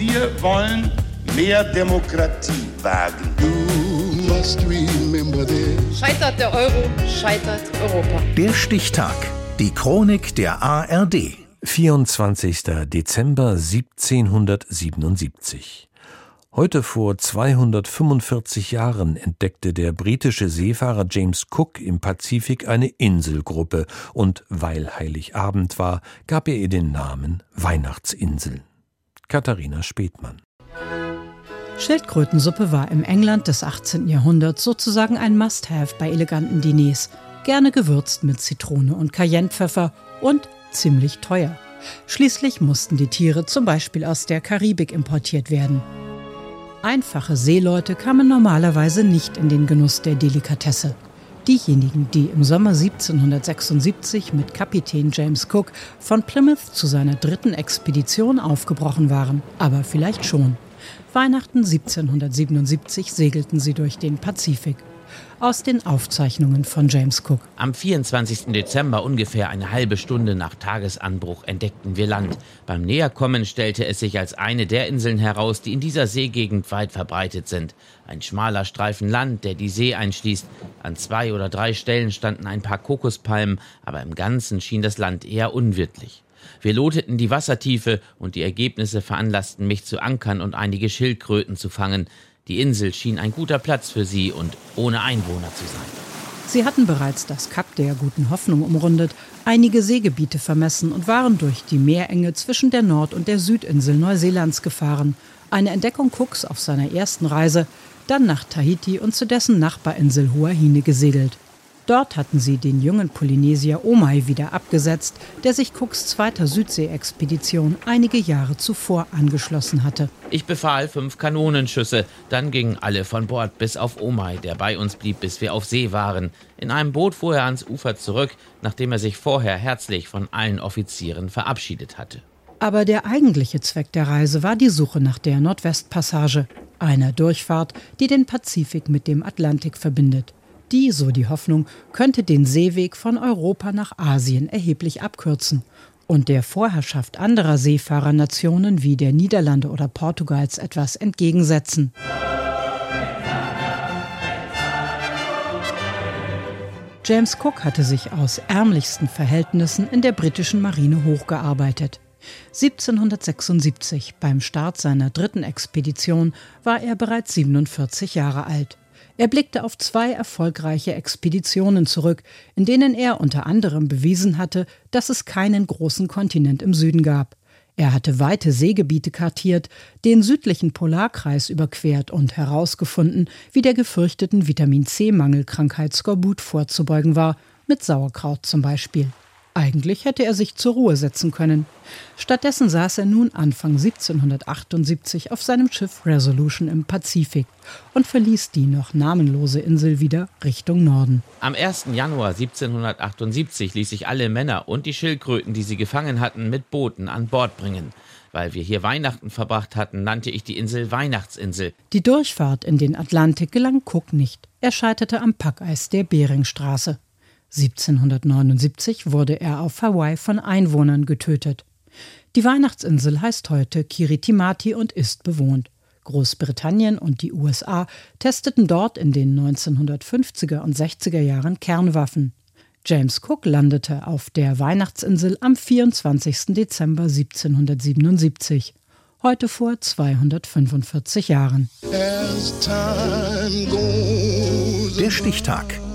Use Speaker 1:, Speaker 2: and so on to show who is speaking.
Speaker 1: Wir wollen mehr Demokratie wagen.
Speaker 2: Scheitert der Euro, scheitert Europa.
Speaker 3: Der Stichtag. Die Chronik der ARD.
Speaker 4: 24. Dezember 1777. Heute vor 245 Jahren entdeckte der britische Seefahrer James Cook im Pazifik eine Inselgruppe und weil Heiligabend war, gab er ihr den Namen Weihnachtsinsel. Katharina Spethmann.
Speaker 5: Schildkrötensuppe war im England des 18. Jahrhunderts sozusagen ein Must-Have bei eleganten Diners, gerne gewürzt mit Zitrone und Cayennepfeffer und ziemlich teuer. Schließlich mussten die Tiere zum Beispiel aus der Karibik importiert werden. Einfache Seeleute kamen normalerweise nicht in den Genuss der Delikatesse. Diejenigen, die im Sommer 1776 mit Kapitän James Cook von Plymouth zu seiner dritten Expedition aufgebrochen waren, aber vielleicht schon. Weihnachten 1777 segelten sie durch den Pazifik aus den Aufzeichnungen von James Cook.
Speaker 6: Am 24. Dezember, ungefähr eine halbe Stunde nach Tagesanbruch, entdeckten wir Land. Beim Näherkommen stellte es sich als eine der Inseln heraus, die in dieser Seegegend weit verbreitet sind. Ein schmaler Streifen Land, der die See einschließt. An zwei oder drei Stellen standen ein paar Kokospalmen, aber im Ganzen schien das Land eher unwirtlich. Wir loteten die Wassertiefe und die Ergebnisse veranlassten mich zu ankern und einige Schildkröten zu fangen. Die Insel schien ein guter Platz für sie und ohne Einwohner zu sein.
Speaker 5: Sie hatten bereits das Kap der guten Hoffnung umrundet, einige Seegebiete vermessen und waren durch die Meerenge zwischen der Nord- und der Südinsel Neuseelands gefahren. Eine Entdeckung Cooks auf seiner ersten Reise, dann nach Tahiti und zu dessen Nachbarinsel Huahine gesegelt. Dort hatten sie den jungen Polynesier Omai wieder abgesetzt, der sich Cooks zweiter Südsee-Expedition einige Jahre zuvor angeschlossen hatte.
Speaker 6: Ich befahl fünf Kanonenschüsse, dann gingen alle von Bord, bis auf Omai, der bei uns blieb, bis wir auf See waren. In einem Boot fuhr er ans Ufer zurück, nachdem er sich vorher herzlich von allen Offizieren verabschiedet hatte.
Speaker 5: Aber der eigentliche Zweck der Reise war die Suche nach der Nordwestpassage, einer Durchfahrt, die den Pazifik mit dem Atlantik verbindet. Die, so die Hoffnung, könnte den Seeweg von Europa nach Asien erheblich abkürzen und der Vorherrschaft anderer Seefahrernationen wie der Niederlande oder Portugals etwas entgegensetzen. James Cook hatte sich aus ärmlichsten Verhältnissen in der britischen Marine hochgearbeitet. 1776, beim Start seiner dritten Expedition, war er bereits 47 Jahre alt. Er blickte auf zwei erfolgreiche Expeditionen zurück, in denen er unter anderem bewiesen hatte, dass es keinen großen Kontinent im Süden gab. Er hatte weite Seegebiete kartiert, den südlichen Polarkreis überquert und herausgefunden, wie der gefürchteten Vitamin C-Mangelkrankheit Skorbut vorzubeugen war, mit Sauerkraut zum Beispiel. Eigentlich hätte er sich zur Ruhe setzen können. Stattdessen saß er nun Anfang 1778 auf seinem Schiff Resolution im Pazifik und verließ die noch namenlose Insel wieder Richtung Norden.
Speaker 6: Am 1. Januar 1778 ließ ich alle Männer und die Schildkröten, die sie gefangen hatten, mit Booten an Bord bringen. Weil wir hier Weihnachten verbracht hatten, nannte ich die Insel Weihnachtsinsel.
Speaker 5: Die Durchfahrt in den Atlantik gelang Cook nicht. Er scheiterte am Packeis der Beringstraße. 1779 wurde er auf Hawaii von Einwohnern getötet. Die Weihnachtsinsel heißt heute Kiritimati und ist bewohnt. Großbritannien und die USA testeten dort in den 1950er und 60er Jahren Kernwaffen. James Cook landete auf der Weihnachtsinsel am 24. Dezember 1777, heute vor 245 Jahren.
Speaker 3: Der Stichtag.